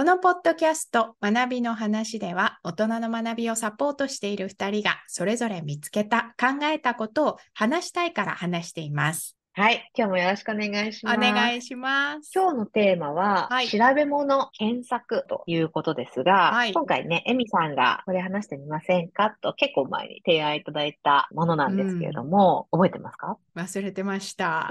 このポッドキャスト学びの話では大人の学びをサポートしている2人がそれぞれ見つけた考えたことを話したいから話しています。はい。今日もよろしくお願いします。お願いします。今日のテーマは、はい、調べ物検索ということですが、はい、今回ね、エミさんがこれ話してみませんかと結構前に提案いただいたものなんですけれども、うん、覚えてますか？忘れてました。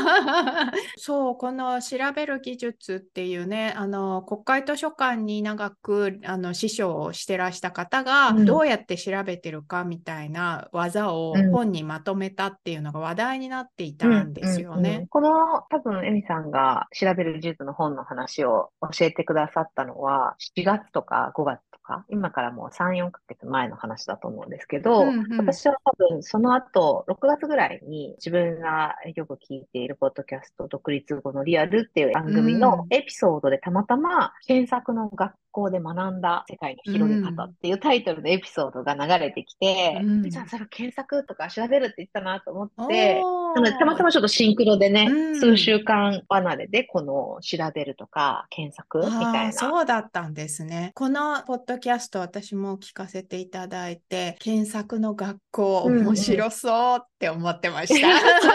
そう、この調べる技術っていうね、あの、国会図書館に長く、あの、師匠をしてらした方が、どうやって調べてるかみたいな技を本にまとめたっていうのが話題になっていたんですよね。うんうんうん、この多分、エミさんが調べる技術の本の話を教えてくださったのは、7月とか5月とか、今からもう3、4ヶ月前の話だと思うんですけど、うんうん、私は多分その後、6月ぐらいに自分がよく聞いているポッドキャスト、独立後のリアルっていう番組のエピソードでたまたま検索の学校で学んだ世界の広げ方っていうタイトルのエピソードが流れてきて、うん、じゃあそれ検索とか調べるって言ったなと思って、たまたまちょっとシンクロでね、うん、数週間離れでこの調べるとか検索みたいな。そうだったんですね。このポッドキャスト私も聞かせていただいて、検索の学校面白そうって思ってました。う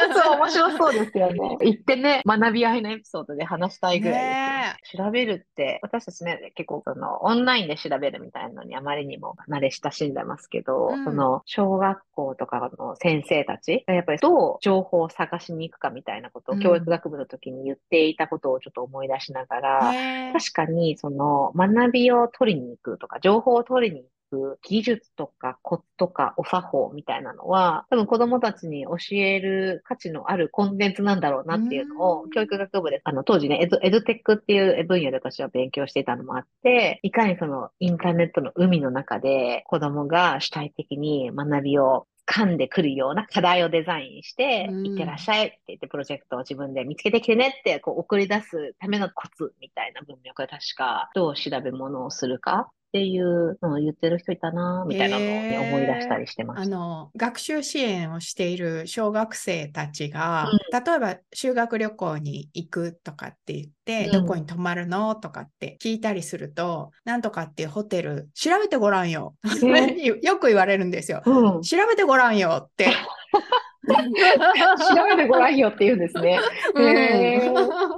んうん、そう、面白そうですよね。行ってね、学び合いのエピソードで話したいぐらいです、ね、調べるって、私たちね、結構そのオンラインで調べるみたいなのにあまりにも慣れ親しんでますけど、うん、その小学校とかの先生たちやっぱりどう情報を探しに行くかみたいなことを教育学部の時に言っていたことをちょっと思い出しながら、確かにその学びを取りに行くとか、情報を取りに行く技術とかコツとかお作法みたいなのは、多分子供たちに教える価値のあるコンテンツなんだろうなっていうのを、教育学部で、あの、当時ねエド、エドテックっていう分野で私は勉強していたのもあって、いかにそのインターネットの海の中で子供が主体的に学びを噛んでくるような課題をデザインして、うん、いってらっしゃいって言ってプロジェクトを自分で見つけてきてねってこう送り出すためのコツみたいな文脈が確かどう調べ物をするかっていうのを言ってる人いたな、みたいなのを、思い出したりしてます、あの、学習支援をしている小学生たちが、うん、例えば修学旅行に行くとかって言って、うん、どこに泊まるのとかって聞いたりすると、なんとかっていうホテル調べてごらんよ。よく言われるんですよ。うん、調べてごらんよって。調べてごらんよって言うんですね。へ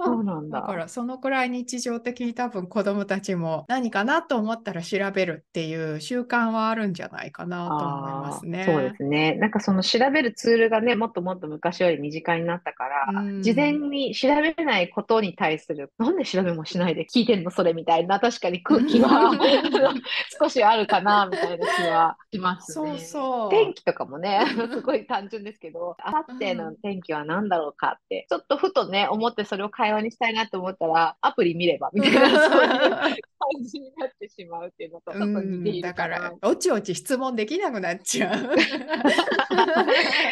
そうなんだ。だからそのくらい日常的に多分子供たちも何かなと思ったら調べるっていう習慣はあるんじゃないかなと思いますね。そうですね。なんかその調べるツールがね、もっともっと昔より身近になったから、事前に調べないことに対する、なんで調べもしないで聞いてんのそれみたいな、確かに空気は 少しあるかな、みたいな気はしますね。そうそう。天気とかもね、すごい単純ですけど、ど、あさっての天気は何だろうかって、ちょっとふとね、思ってそれを会話にしたいなと思ったら、アプリ見ればみたいな、そういう感じになってしまうっていうのとちょっと似ているだから、おちおち質問できなくなっちゃう。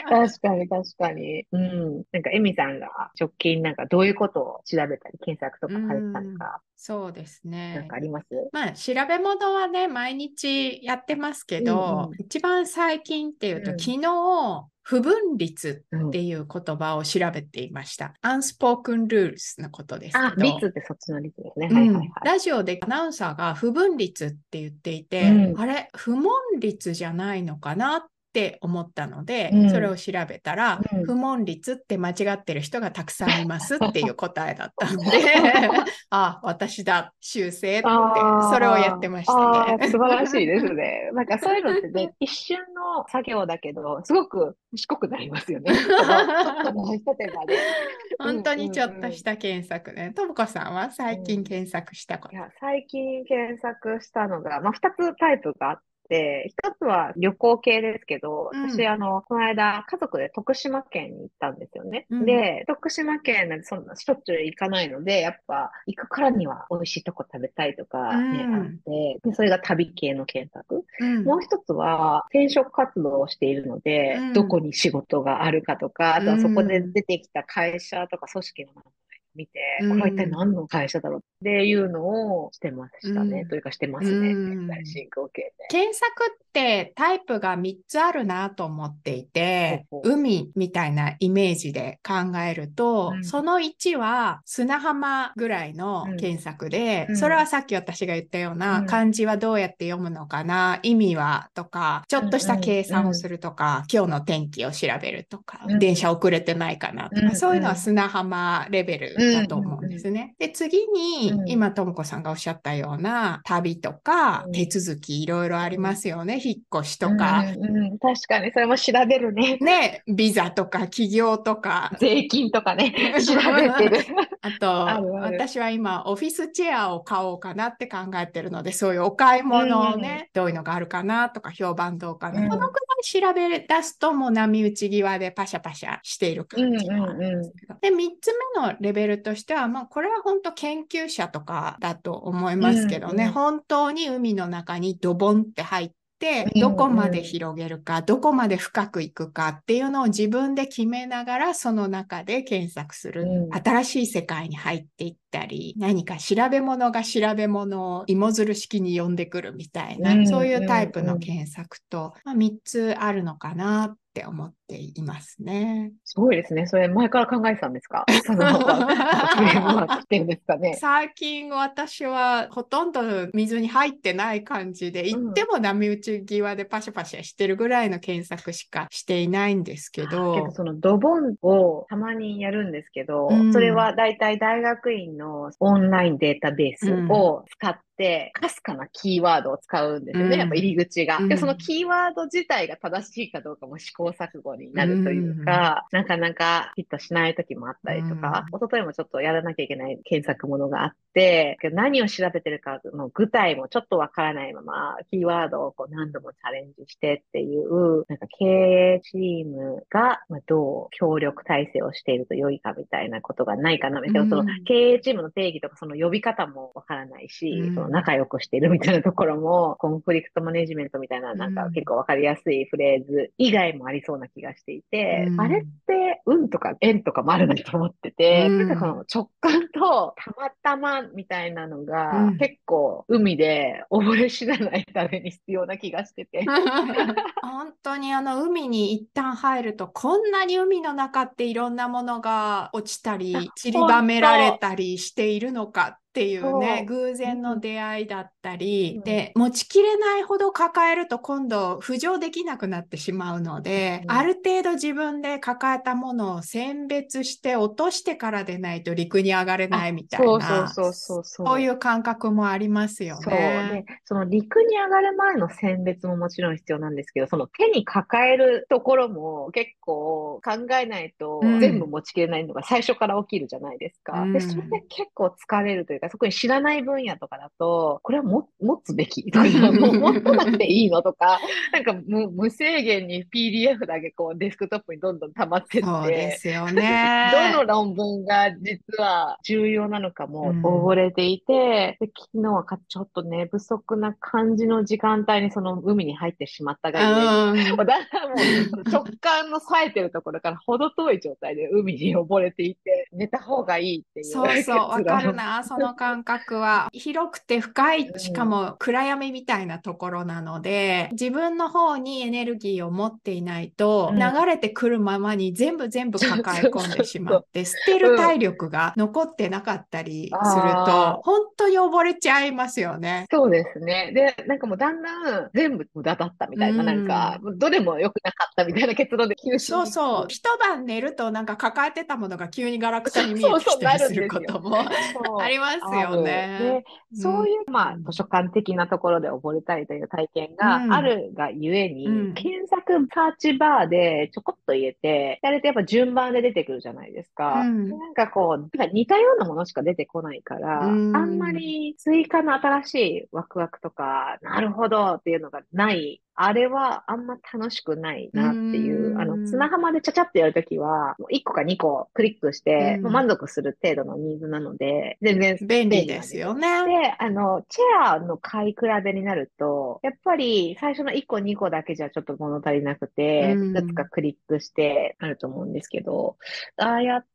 確かに確かに。うん。なんか、エミさんが直近なんかどういうことを調べたり、検索とかされてたのか。そうですね。なんかあります？まあ、調べ物はね、毎日やってますけど、うんうん、一番最近っていうと、うん、昨日、不分率っていう言葉を調べていました。うん、unspoken rules のことですけど。あ、率ってそっちの率ですね。はいはいはい。ラジオでアナウンサーが不分率って言っていて、うん、あれ、不問率じゃないのかな？っって思ったので、うん、それを調べたら、うん、不問率って間違ってる人がたくさんいますっていう答えだったんで あ私だ修正ってそれをやってましたね。素晴らしいですね。なんかそういうのってね一瞬の作業だけどすごく賢くなりますよね。本当にちょっとした検索ね。ともこさんは最近検索したこと、いや最近検索したのが、まあ、2つタイプがあって、一つは旅行系ですけど、私、あの、この間、家族で徳島県に行ったんですよね。うん、で、徳島県なんてそんなしょっちゅう行かないので、やっぱ、行くからには美味しいとこ食べたいとかね、うん、あって、でそれが旅系の検索。うん、もう一つは、転職活動をしているので、どこに仕事があるかとか、あとはそこで出てきた会社とか組織の名前見て、これは一体何の会社だろうっていうのをしてましたね。というかしてますね。現在進行形で。検索ってタイプが3つあるなと思っていて、ほうほう。海みたいなイメージで考えると、うん、その1は砂浜ぐらいの検索で、うん、それはさっき私が言ったような、漢字はどうやって読むのかな、意味はとか、ちょっとした計算をするとか、今日の天気を調べるとか、電車遅れてないかなとか、そういうのは砂浜レベルだと思うんですね。で、次に、今、ともこさんがおっしゃったような旅とか、手続きいろいろありますよね。引っ越しとか。うん確かに、それも調べるね。ね、ビザとか企業とか。税金とかね、調べてる。あと私は今、オフィスチェアを買おうかなって考えてるので、そういうお買い物をね、どういうのがあるかなとか、評判どうかな。このくらい調べ出すと、もう波打ち際でパシャパシャしている感じがあるんですけど。で、3つ目のレベルとしては、まあ、これは本当研究者とかだと思いますけどね、本当に海の中にドボンって入って、どこまで広げるか、どこまで深くいくかっていうのを自分で決めながら、その中で検索する。新しい世界に入っていったり、何か調べ物が調べ物を芋づる式に呼んでくるみたいな、そういうタイプの検索と、まあ、3つあるのかなって思っていますね。すごいですね。それ前から考えてたんですか？最近私はほとんど水に入ってない感じで、行っても波打ち際でパシャパシャしてるぐらいの検索しかしていないんですけど。けどそのドボンをたまにやるんですけど、うん、それはだいたい大学院のオンラインデータベースを使って、て、かすかなキーワードを使うんですよね、うん、やっぱ入り口が。で、そのキーワード自体が正しいかどうかも試行錯誤になるというか、うん、なかなかヒットしない時もあったりとか、うん、一昨日もちょっとやらなきゃいけない検索ものがあって、何を調べてるかの具体もちょっとわからないまま、キーワードをこう何度もチャレンジしてっていう、なんか経営チームがどう協力体制をしていると良いかみたいなことがないかなみたいな、その経営チームの定義とかその呼び方もわからないし、その仲良くしているみたいなところも、コンフリクトマネジメントみたいな、なんか結構わかりやすいフレーズ以外もありそうな気がしていて、うん、あれって運とか縁とかもあるなと思ってて、うん、なんかその直感とたまたまみたいなのが、結構海で溺れ死なないために必要な気がしてて。本当にあの海に一旦入ると、こんなに海の中っていろんなものが落ちたり、散りばめられたりしているのかっていうね、偶然の出会いだったり、うん、で、持ちきれないほど抱えると今度浮上できなくなってしまうので、うん、ある程度自分で抱えたものを選別して落としてからでないと陸に上がれないみたいな、そうそうそうそうそう。いう感覚もありますよね。そうで、その陸に上がる前の選別ももちろん必要なんですけど、その手に抱えるところも結構考えないと全部持ちきれないのが最初から起きるじゃないですか。うん、で、それで結構疲れるというか、特に知らない分野とかだと、これはも持つべきとか、もう持たなくていいのとか、なんか無無制限に PDF だけこうデスクトップにどんどん溜まってって、そうですよね。どの論文が実は重要なのかも溺れていて、うん、で昨日はちょっと寝不足な感じの時間帯にその海に入ってしまったがゆえに、うもう 直感の冴えてるところから程遠い状態で海に溺れていて、寝た方がいいっていう。そうそう、わかるな、その感覚は広くて深い、しかも暗闇みたいなところなので、自分の方にエネルギーを持っていないと、流れてくるままに全部全部抱え込んでしまって、捨てる体力が残ってなかったりすると、本当に溺れちゃいますよね。そうですね。で、なんかもうだんだん全部無駄だったみたいな、なんか、どれも良くなかったみたいな結論で吸収そうそう。一晩寝るとなんか抱えてたものが急にガラクタに見えてきたりすることも ありますよね。で、そういう、まあ、図書館的なところで溺れたりという体験があるがゆえに、うん、検索サーチバーでちょこっと入れて、やれてやっぱ順番で出てくるじゃないですか。うん、なんかこう、似たようなものしか出てこないから、うん、あんまり追加の新しいワクワクとか、なるほどっていうのがないあれはあんま楽しくないなっていう、うあの、砂浜でちゃちゃってやるときは、1個か2個クリックして、満足する程度のニーズなので、全然便利ですよね。で、あの、チェアの買い比べになると、やっぱり最初の1個2個だけじゃちょっと物足りなくて、いくつかクリックしてあると思うんですけど、ああやっで、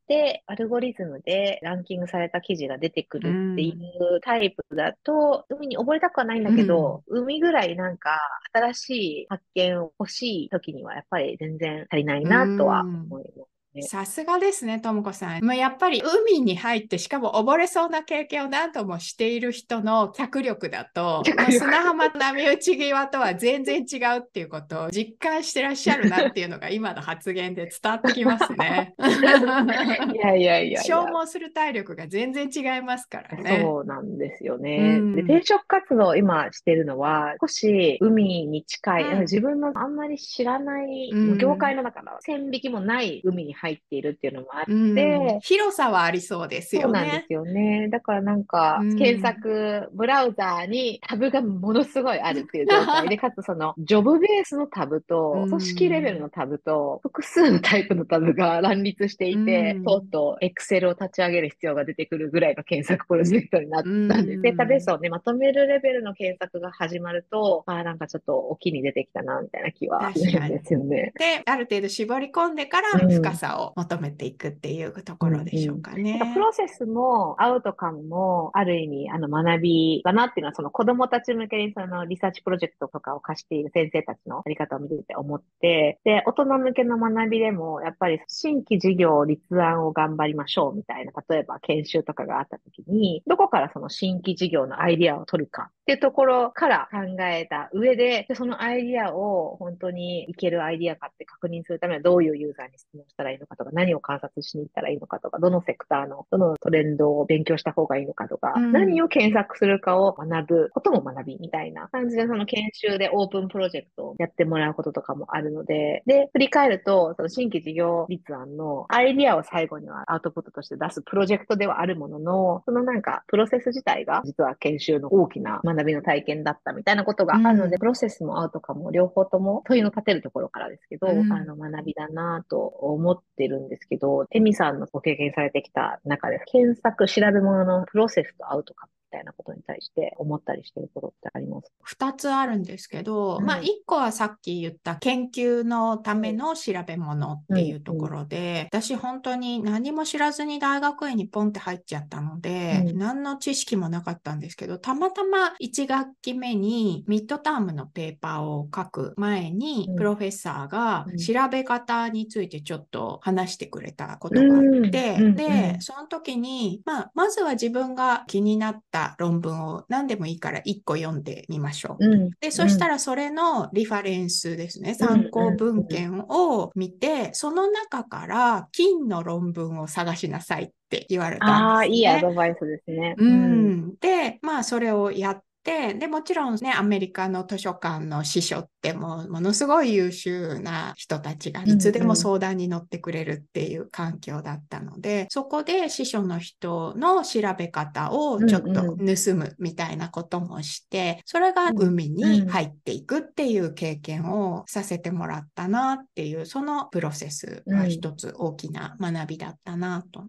アルゴリズムでランキングされた記事が出てくるっていうタイプだと、海に溺れたくはないんだけど、海ぐらいなんか新しい発見を欲しい時にはやっぱり全然足りないなとは思います。さすがですね、ともこさん。まあ、やっぱり海に入って、しかも溺れそうな経験を何度もしている人の脚力だと、まあ、砂浜波打ち際とは全然違うっていうことを 実感してらっしゃるなっていうのが今の発言で伝わってきますね。いやいやいや消耗する体力が全然違いますからね。そうなんですよね。うん、で転職活動を今してるのは、少し海に近い、うん、自分のあんまり知らない、うん、業界の中の線引きもない海に入入っているっていうのもあって、うん、広さはありそうですよね。そうなんですよね。だからなんか、検索、ブラウザーにタブがものすごいあるっていう状態。で、かつその、ジョブベースのタブと、組織レベルのタブと、複数のタイプのタブが乱立していて、とうとうエクセルを立ち上げる必要が出てくるぐらいの検索プロジェクトになったんで、データベースをね、まとめるレベルの検索が始まると、ああ、なんかちょっとお気に出てきたな、みたいな気はするんですよね。で、ある程度絞り込んでから深さを求めていくっていうところでしょうかね。うんうん、プロセスもアウトカムもある意味あの学びだなっていうのはその子供たち向けにそのリサーチプロジェクトとかを貸している先生たちのやり方を見てて思って、で、大人向けの学びでもやっぱり新規事業立案を頑張りましょうみたいな、例えば研修とかがあった時に、どこからその新規事業のアイディアを取るかっていうところから考えた上で、でそのアイディアを本当にいけるアイディアかって確認するためにはどういうユーザーに質問したらいいのかとか、何を観察しに行ったらいいのかとか、どのセクターの、どのトレンドを勉強した方がいいのかとか、うん、何を検索するかを学ぶことも学びみたいな感じで、その研修でオープンプロジェクトをやってもらうこととかもあるので、で、振り返ると、その新規事業立案のアイディアを最後にはアウトプットとして出すプロジェクトではあるものの、そのなんかプロセス自体が実は研修の大きな学びの体験だったみたいなことがあるので、うん、プロセスもアウトかも両方とも問いの立てるところからですけど、うん、あの学びだなと思っててるんですけど、テミさんのご経験されてきた中で、検索、調べ物のプロセスとアウトカムたいなことに対して思ったりしてることってあります？2つあるんですけど、うん、まあ1個はさっき言った研究のための調べ物っていうところで、うん、私本当に何も知らずに大学院にポンって入っちゃったので、うん、何の知識もなかったんですけど、たまたま1学期目にミッドタームのペーパーを書く前に、プロフェッサーが調べ方についてちょっと話してくれたことがあって、で、その時に、まあ、まずは自分が気になった論文を何でもいいから1個読んでみましょう。うん、で、そしたらそれのリファレンスですね、参考文献を見て、その中から金の論文を探しなさいって言われたんです、ね。ああ、いいアドバイスですね。うん。で、まあそれをやっ、で、もちろんね、アメリカの図書館の司書っても、ものすごい優秀な人たちがいつでも相談に乗ってくれるっていう環境だったので、うんうん、そこで司書の人の調べ方をちょっと盗むみたいなこともして、それが海に入っていくっていう経験をさせてもらったなっていう、そのプロセスが一つ大きな学びだったなと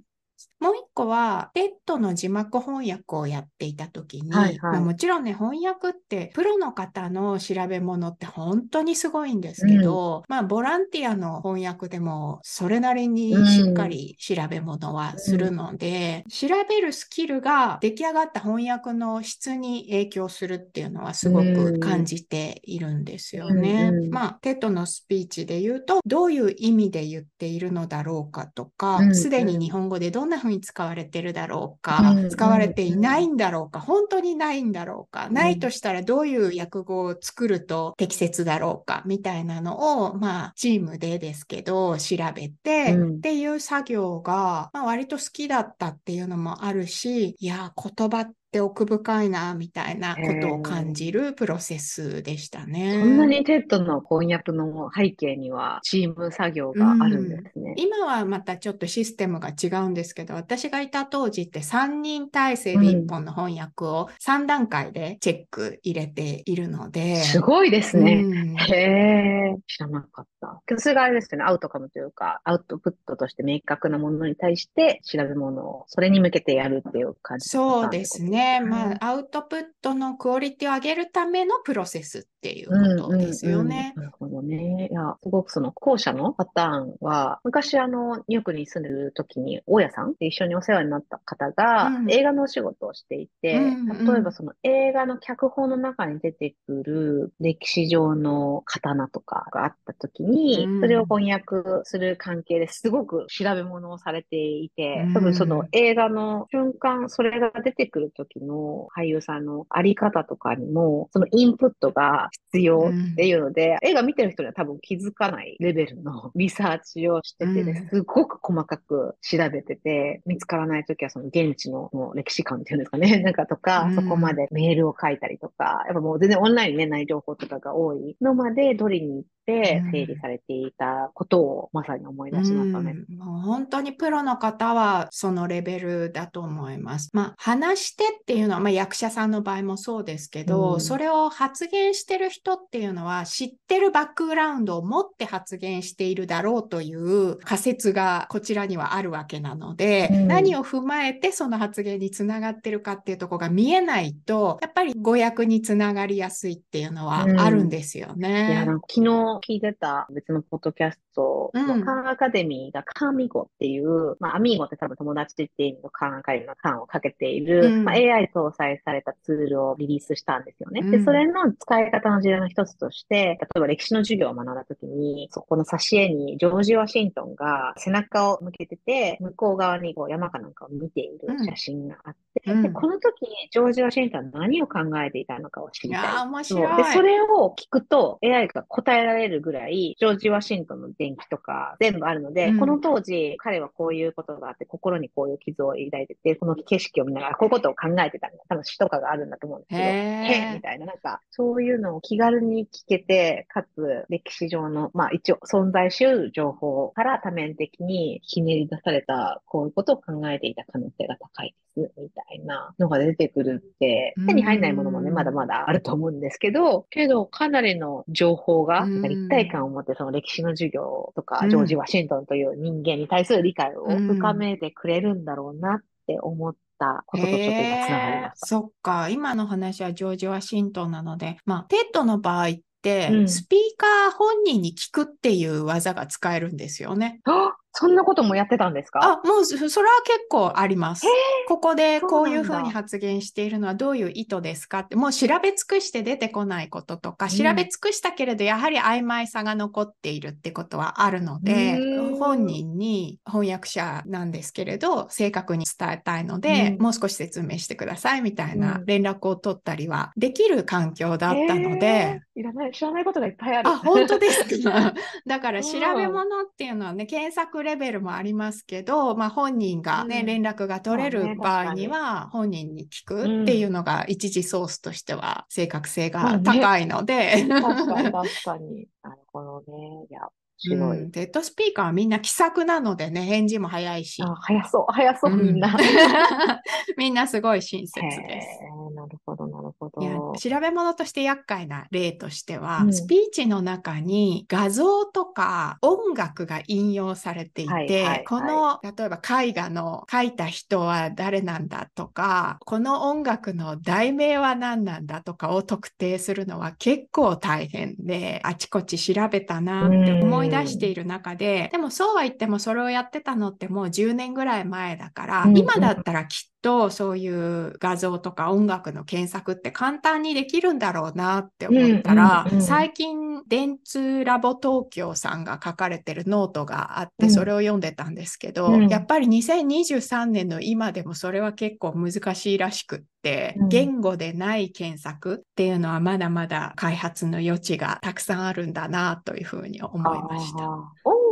もう一個は、 TEDの字幕翻訳をやっていた時に、はいはい、もちろんね、翻訳ってプロの方の調べ物って本当にすごいんですけど、うん、まあ、ボランティアの翻訳でもそれなりにしっかり調べ物はするので、うん、調べるスキルが出来上がった翻訳の質に影響するっていうのはすごく感じているんですよね。うん、まあ、 TEDのスピーチで言うと、どういう意味で言っているのだろうかとか、すでに日本語でどんな風に使われてるだろうか、うん、使われていないんだろうか、本当にないんだろうか、うん、ないとしたらどういう訳語を作ると適切だろうか、みたいなのを、まあ、チームでですけど、調べて、っていう作業が、まあ、割と好きだったっていうのもあるし、いや、言葉ってって奥深いな、みたいなことを感じるプロセスでしたね。そんなに TEDの翻訳の背景にはチーム作業があるんですね、うん、今はまたちょっとシステムが違うんですけど、私がいた当時って3人体制で1本の翻訳を3段階でチェック入れているので。すごいですね。うん、へえ、知らなかった。それがあれですよね、アウトカムというか、アウトプットとして明確なものに対して調べ物を、それに向けてやるっていう感じそうですね。まあ、アウトプットのクオリティを上げるためのプロセスっていうことですよね。うんうんうん、なるほどね。いや、すごくその後者のパターンは、昔あの、ニューヨークに住んでる時に、大家さんで一緒にお世話になった方が、映画のお仕事をしていて、うんうん、例えばその映画の脚本の中に出てくる歴史上の刀とかがあった時に、うん、それを翻訳する関係ですごく調べ物をされていて、多分その映画の瞬間、それが出てくる時の俳優さんのあり方とかにも、そのインプットが必要っていうので、うん、映画見てる人には多分気づかないレベルの リサーチをしてて、ね、すごく細かく調べてて、見つからない時はその現地のもう歴史観っていうんですかね、なんかとか、そこまでメールを書いたりとか、やっぱもう全然オンラインにね、ない情報とかが多いのまで取りに行って整理されていたことをまさに思い出しましたね。うん、もう本当にプロの方はそのレベルだと思います。まあ、話してっていうのは、まあ、役者さんの場合もそうですけど、うん、それを発言してる人っていうのは知ってるバックグラウンドを持って発言しているだろうという仮説がこちらにはあるわけなので、うん、何を踏まえてその発言につながってるかっていうところが見えないと、やっぱり誤訳につながりやすいっていうのはあるんですよね。いや、昨日聞いてた別のポッドキャストのカンアカデミーがカーミゴっていう、まあ、アミーゴって多分友達っていう意味のカンアカデミーのカンをかけている、まあ、AI 搭載されたツールをリリースしたんですよね。で、それの使い方の事例の一つとして、例えば歴史の授業を学んだ時に、そこの挿絵にジョージ・ワシントンが背中を向けてて、向こう側にこう山かなんかを見ている写真があって、でこの時にジョージ・ワシントンは何を考えていたのかを知りたい。いや、面白い。で、それを聞くと AI が答えられるぐらい、ジョージ・ワシントンの伝記とか全部あるので、うん、この当時、彼はこういうことがあって、心にこういう傷を抱いてて、この景色を見ながら、こういうことを考えてたみたいな、多分詩とかがあるんだと思うんですけど、へみたいな、なんか、そういうのを気軽に聞けて、かつ、歴史上の、まあ一応存在しうる情報から多面的にひねり出された、こういうことを考えていた可能性が高いです、みたいなのが出てくるって、手に入んないものもね、まだまだあると思うんですけど、けど、かなりの情報が、一体感を持って、その歴史の授業とか、ジョージ・ワシントンという人間に対する理解を深めてくれるんだろうなって思ったこととちょっと今つながりました。そっか。今の話はジョージ・ワシントンなので、まあ、 TEDの場合って、うん、スピーカー本人に聞くっていう技が使えるんですよね。そんなこともやってたんですか？あ、もう、それは結構あります。ここでこういうふうに発言しているのはどういう意図ですかって、もう調べ尽くして出てこないこととか、調べ尽くしたけれど、やはり曖昧さが残っているってことはあるので、本人に翻訳者なんですけれど、正確に伝えたいので、もう少し説明してくださいみたいな連絡を取ったりはできる環境だったので、いらない、知らないことがいっぱいある。あ、本当ですか？だから調べ物っていうのはね、検索レベルもありますけど、まあ、本人がね、うん、連絡が取れる場合には、本人に聞くっていうのが一時ソースとしては正確性が高いので。確かに、確かに。なるほどね。いや、白い、うん、デッドスピーカーはみんな気さくなのでね、返事も早いし。あ早そう、早そう、みんな。みんなすごい親切です。なるほど、なるほど。いや調べ物として厄介な例としては、うん、スピーチの中に画像とか音楽が引用されていて、はいはいはい、この、例えば絵画の描いた人は誰なんだとか、この音楽の題名は何なんだとかを特定するのは結構大変で、あちこち調べたなって思いい出している中で、でもそうは言ってもそれをやってたのってもう10年ぐらい前だから、うん。うん、今だったらきっとそういう画像とか音楽の検索って簡単にできるんだろうなって思ったら、うんうんうん、最近 Dentsu Lab Tokyoさんが書かれてるノートがあってそれを読んでたんですけど、うん、やっぱり2023年の今でもそれは結構難しいらしくって、うん、言語でない検索っていうのはまだまだ開発の余地がたくさんあるんだなというふうに思いました。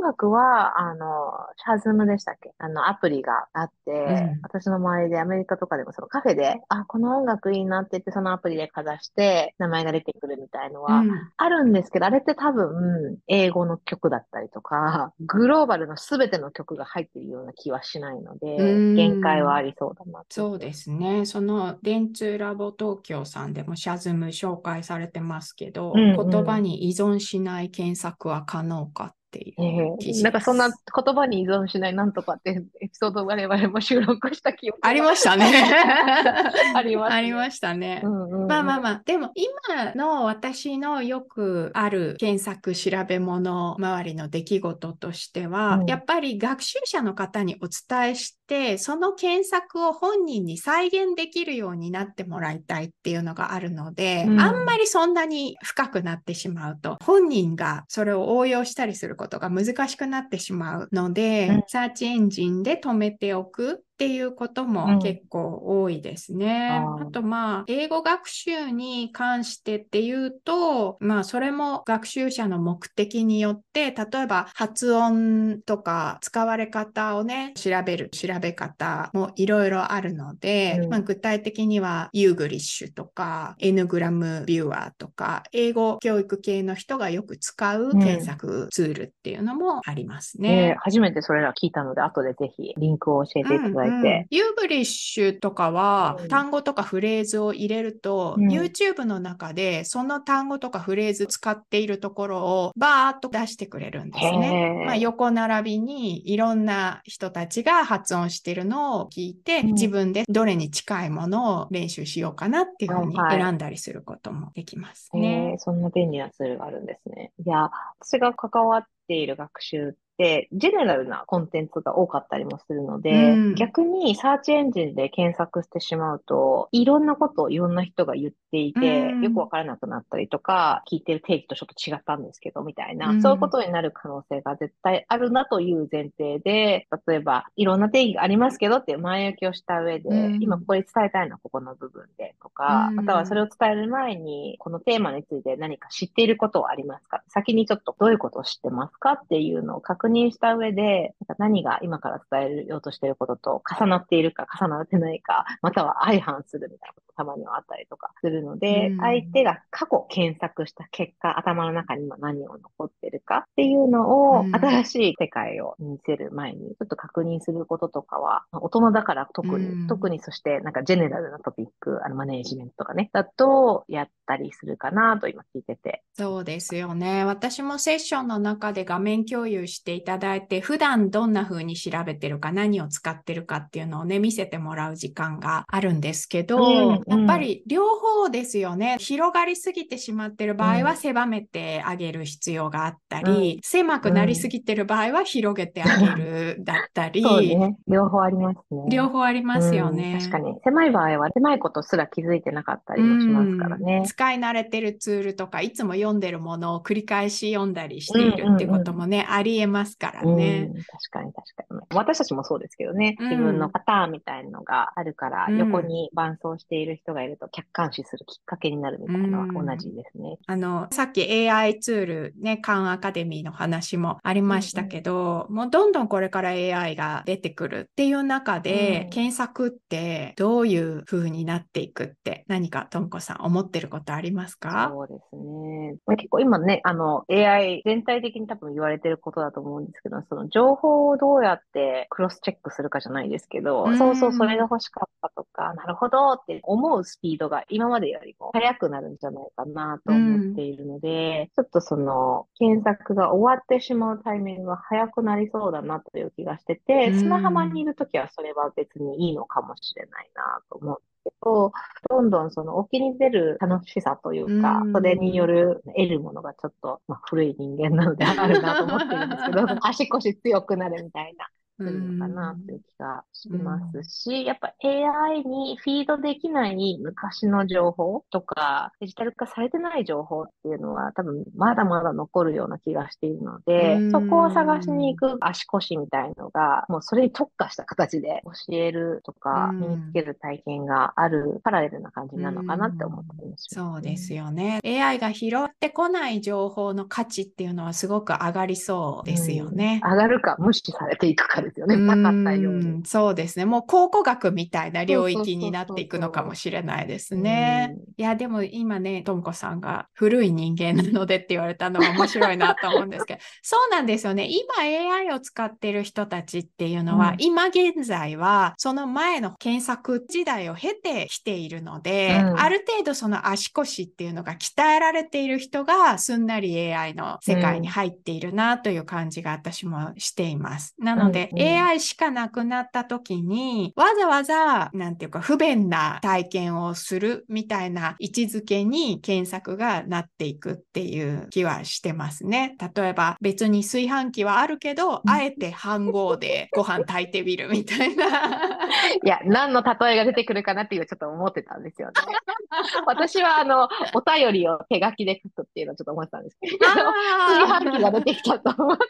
楽は、あの、 Shazam でしたっけ？あの、アプリがあって、うん、私の周りでアメリカとかでもそのカフェで、あ、この音楽いいなって言ってそのアプリでかざして、名前が出てくるみたいのはあるんですけど、うん、あれって多分、英語の曲だったりとか、グローバルの全ての曲が入っているような気はしないので、限界はありそうだなそうですね。その、電通ラボ東京さんでもシャズム紹介されてますけど、うんうん、言葉に依存しない検索は可能かていう記事、えー、なんかそんな言葉に依存しないなんとかってエピソード我々も収録した記憶ありましたね。あります、ね、ありましたね。まあまあまあ、でも今の私のよくある検索調べ物周りの出来事としては、うん、やっぱり学習者の方にお伝えして、その検索を本人に再現できるようになってもらいたいっていうのがあるので、うん、あんまりそんなに深くなってしまうと、本人がそれを応用したりすることが難しくなってしまうので、うん、サーチエンジンで止めておくっていうことも結構多いですね。うん、あとまあ、英語学習に関してっていうと、まあそれも学習者の目的によって、例えば発音とか使われ方をね、調べる調べ方もいろいろあるので、うん、まあ、具体的にはユーグリッシュとか N グラムビューアーとか、英語教育系の人がよく使う検索ツールっていうのもありますね。えー、初めてそれら聞いたので、後でぜひリンクを教えていただいて。 YouGlishとかは、単語とかフレーズを入れると、うん、YouTube の中でその単語とかフレーズ使っているところをバーッと出してくれるんですね。まあ、横並びにいろんな人たちが発音してるのを聞いて、うん、自分でどれに近いものを練習しようかなっていうふうに選んだりすることもできますね。そんな便利なツールがあるんですね。いや、私が関わっている学習、ジェネラルなコンテンツが多かったりもするので、うん、逆にサーチエンジンで検索してしまうと、いろんなことをいろんな人が言っていて、うん、よくわからなくなったりとか、聞いてる定義とちょっと違ったんですけど、みたいな、うん、そういうことになる可能性が絶対あるなという前提で、例えば、いろんな定義がありますけどって前置きをした上で、今ここで伝えたいのはここの部分でとか、またはそれを伝える前に、このテーマについて何か知っていることはありますか？先にちょっとどういうことを知ってますか？っていうのを確認した上で、何が今から伝えようとしていることと重なっているか重なってないか、または相反するみたいなことたまにはあったりとかするので、うん、相手が過去検索した結果、頭の中に今何を残ってるかっていうのを、うん、新しい世界を見せる前に、ちょっと確認することとかは、大人だから特に、うん、特にそしてなんかジェネラルなトピック、あのマネージメントとかね、だとやったりするかなと今聞いてて。そうですよね。私もセッションの中で画面共有していただいて、普段どんな風に調べてるか、何を使ってるかっていうのをね、見せてもらう時間があるんですけど、やっぱり両方ですよね。広がりすぎてしまってる場合は狭めてあげる必要があったり、うん、狭くなりすぎてる場合は広げてあげるだったり。ね。両方ありますね。両方ありますよね、うん、確かに。狭い場合は狭いことすら気づいてなかったりもしますからね。使い慣れてるツールとか、いつも読んでるものを繰り返し読んだりしているってこともね、ありえますからね。確かに確かに。私たちもそうですけどね。自分のパターンみたいなのがあるから、横に伴走している人がいると客観視するきっかけになるみたいなのは同じですね。あの、さっき AI ツールね、カンアカデミーの話もありましたけど、うん、もうどんどんこれから AI が出てくるっていう中で、うん、検索ってどういう風になっていくって何かとんこさん思ってることありますか？そうですね。結構今ね、あの AI 全体的に多分言われてることだと思うんですけど、その情報をどうやってクロスチェックするかじゃないですけど、うん、そうそうそれが欲しかったとか、なるほどって思うスピードが今までよりも早くなるんじゃないかなと思っているので、うん、ちょっとその検索が終わってしまうタイミングが早くなりそうだなという気がしてて、うん、砂浜にいるときはそれは別にいいのかもしれないなと思けど、どんどんその沖に出る楽しさというか、それによる得るものがちょっと、まあ、古い人間なのであるなと思ってるんですけど、足腰強くなるみたいな。するのかなという気がしますし、やっぱ AI にフィードできない昔の情報とか、デジタル化されてない情報っていうのは多分まだまだ残るような気がしているので、そこを探しに行く足腰みたいのが、もうそれに特化した形で教えるとか、身につける体験があるパラレルな感じなのかなって思ってます、ね、そうですよね。AI が拾ってこない情報の価値っていうのはすごく上がりそうですよね。上がるか無視されていくかですよね。なかったように。そうですね。もう考古学みたいな領域になっていくのかもしれないですね。いや、でも今ね、ともこさんが古い人間なのでって言われたのは面白いなと思うんですけど、そうなんですよね。今 AI を使ってる人たちっていうのは、うん、今現在はその前の検索時代を経てきているので、うん、ある程度その足腰っていうのが鍛えられている人がすんなり AI の世界に入っているなという感じが私もしています。なので、AI しかなくなった時に、わざわざ、なんていうか不便な体験をするみたいな位置づけに検索がなっていくっていう気はしてますね。例えば別に炊飯器はあるけど、あえて飯盒でご飯炊いてみるみたいな。いや、何の例えが出てくるかなっていうちょっと思ってたんですよね。私はあの、お便りを手書きで書くっていうのをちょっと思ってたんですけど、炊飯器が出てきたと思って。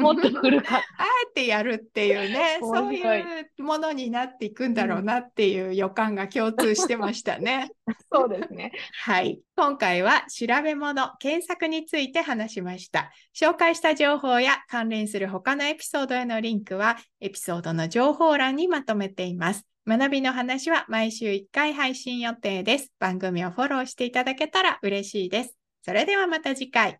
もっと古か った。あえてやるっていうね、そういうものになっていくんだろうなっていう予感が共通してましたね。そうですね。はい。今回は調べ物、検索について話しました。紹介した情報や関連する他のエピソードへのリンクはエピソードの情報欄にまとめています。学びの話は毎週1回配信予定です。番組をフォローしていただけたら嬉しいです。それではまた次回。